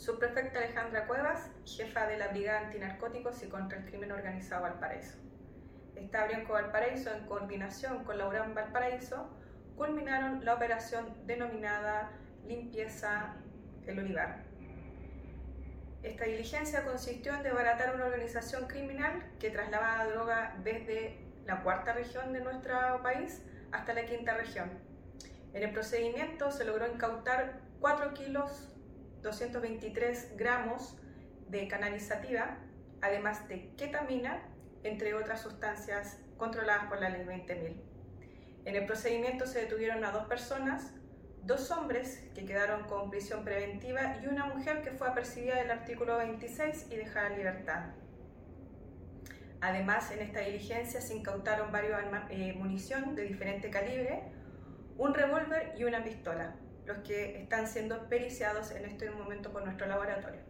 subprefecta Alejandra Cuevas, jefa de la Brigada Antinarcóticos y contra el Crimen Organizado Valparaíso. Esta Brianco Valparaíso, en coordinación con la URAM Valparaíso, culminaron la operación denominada Limpieza El Olivar. Esta diligencia consistió en desbaratar una organización criminal que trasladaba droga desde la cuarta región de nuestro país hasta la quinta región. En el procedimiento se logró incautar 4 kilos 223 gramos de canalizativa, además de ketamina, entre otras sustancias controladas por la ley 20.000. En el procedimiento se detuvieron a dos personas, dos hombres que quedaron con prisión preventiva y una mujer que fue apercibida del artículo 26 y dejada en libertad. Además, en esta diligencia se incautaron varios eh, munición de diferente calibre, un revólver y una pistola, los que están siendo periciados en este momento por nuestro laboratorio.